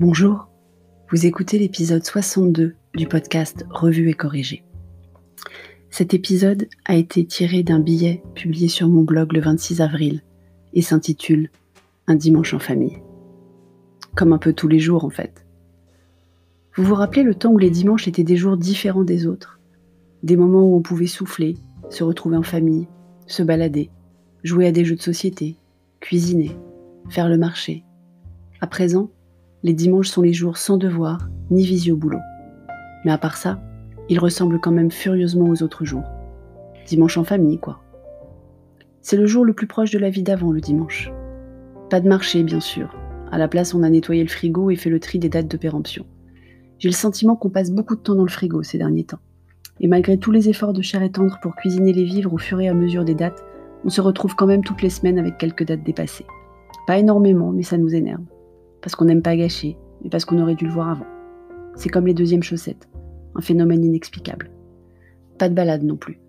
Bonjour, vous écoutez l'épisode 62 du podcast Revue et corrigé. Cet épisode a été tiré d'un billet publié sur mon blog le 26 avril et s'intitule Un dimanche en famille. Comme un peu tous les jours en fait. Vous vous rappelez le temps où les dimanches étaient des jours différents des autres? Des moments où on pouvait souffler, se retrouver en famille, se balader, jouer à des jeux de société, cuisiner, faire le marché. À présent, les dimanches sont les jours sans devoir, ni visio boulot. Mais à part ça, ils ressemblent quand même furieusement aux autres jours. Dimanche en famille, quoi. C'est le jour le plus proche de la vie d'avant, le dimanche. Pas de marché, bien sûr. À la place, on a nettoyé le frigo et fait le tri des dates de péremption. J'ai le sentiment qu'on passe beaucoup de temps dans le frigo ces derniers temps. Et malgré tous les efforts de chair et tendre pour cuisiner les vivres au fur et à mesure des dates, on se retrouve quand même toutes les semaines avec quelques dates dépassées. Pas énormément, mais ça nous énerve parce qu'on n'aime pas gâcher, mais parce qu'on aurait dû le voir avant. C'est comme les deuxièmes chaussettes, un phénomène inexplicable. Pas de balade non plus.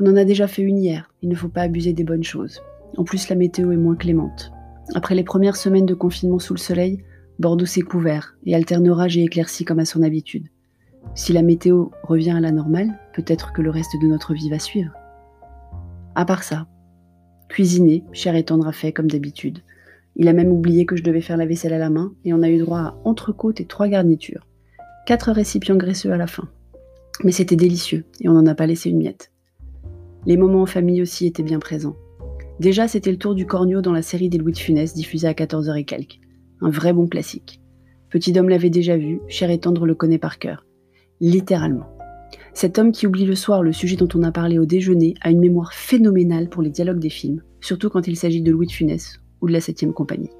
On en a déjà fait une hier, il ne faut pas abuser des bonnes choses. En plus, la météo est moins clémente. Après les premières semaines de confinement sous le soleil, Bordeaux s'est couvert et alterne orage et éclairci comme à son habitude. Si la météo revient à la normale, peut-être que le reste de notre vie va suivre. À part ça, cuisiner, cher et tendre à fait comme d'habitude, il a même oublié que je devais faire la vaisselle à la main et on a eu droit à entrecôte et trois garnitures. Quatre récipients graisseux à la fin. Mais c'était délicieux et on n'en a pas laissé une miette. Les moments en famille aussi étaient bien présents. Déjà, c'était le tour du corneau dans la série des Louis de Funès diffusée à 14h et quelques. Un vrai bon classique. Petit homme l'avait déjà vu, cher et tendre le connaît par cœur. Littéralement. Cet homme qui oublie le soir le sujet dont on a parlé au déjeuner a une mémoire phénoménale pour les dialogues des films, surtout quand il s'agit de Louis de Funès ou de la 7 compagnie.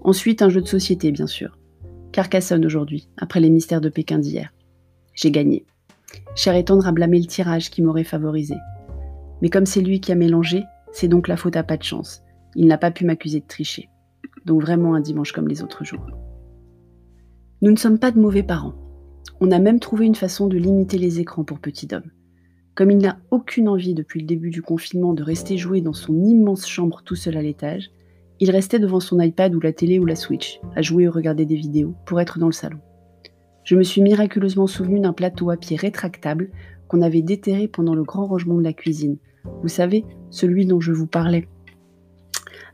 Ensuite, un jeu de société, bien sûr. Carcassonne aujourd'hui, après les mystères de Pékin d'hier. J'ai gagné. Cher et tendre a blâmé le tirage qui m'aurait favorisé. Mais comme c'est lui qui a mélangé, c'est donc la faute à pas de chance. Il n'a pas pu m'accuser de tricher. Donc vraiment un dimanche comme les autres jours. Nous ne sommes pas de mauvais parents. On a même trouvé une façon de limiter les écrans pour petit homme. Comme il n'a aucune envie depuis le début du confinement de rester jouer dans son immense chambre tout seul à l'étage, il restait devant son iPad ou la télé ou la Switch, à jouer ou regarder des vidéos, pour être dans le salon. Je me suis miraculeusement souvenu d'un plateau à pied rétractable qu'on avait déterré pendant le grand rangement de la cuisine. Vous savez, celui dont je vous parlais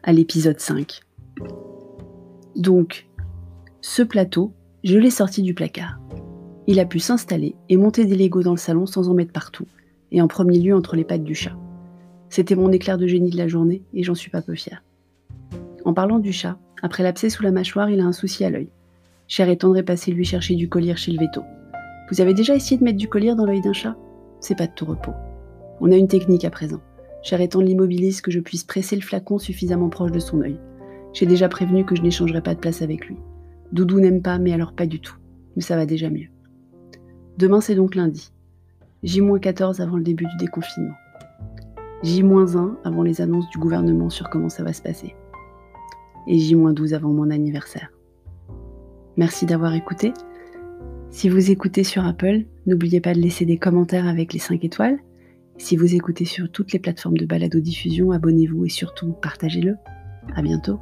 à l'épisode 5. Donc, ce plateau, je l'ai sorti du placard. Il a pu s'installer et monter des Legos dans le salon sans en mettre partout, et en premier lieu entre les pattes du chat. C'était mon éclair de génie de la journée et j'en suis pas peu fière. En parlant du chat, après l'abcès sous la mâchoire, il a un souci à l'œil. Cher et tendre est lui chercher du collier chez le veto. Vous avez déjà essayé de mettre du collier dans l'œil d'un chat? C'est pas de tout repos. On a une technique à présent. Cher et l'immobilise que je puisse presser le flacon suffisamment proche de son œil. J'ai déjà prévenu que je n'échangerai pas de place avec lui. Doudou n'aime pas, mais alors pas du tout. Mais ça va déjà mieux. Demain c'est donc lundi. J-14 avant le début du déconfinement. J-1 avant les annonces du gouvernement sur comment ça va se passer. Et J-12 avant mon anniversaire. Merci d'avoir écouté. Si vous écoutez sur Apple, n'oubliez pas de laisser des commentaires avec les 5 étoiles. Si vous écoutez sur toutes les plateformes de balado-diffusion, abonnez-vous et surtout partagez-le. À bientôt.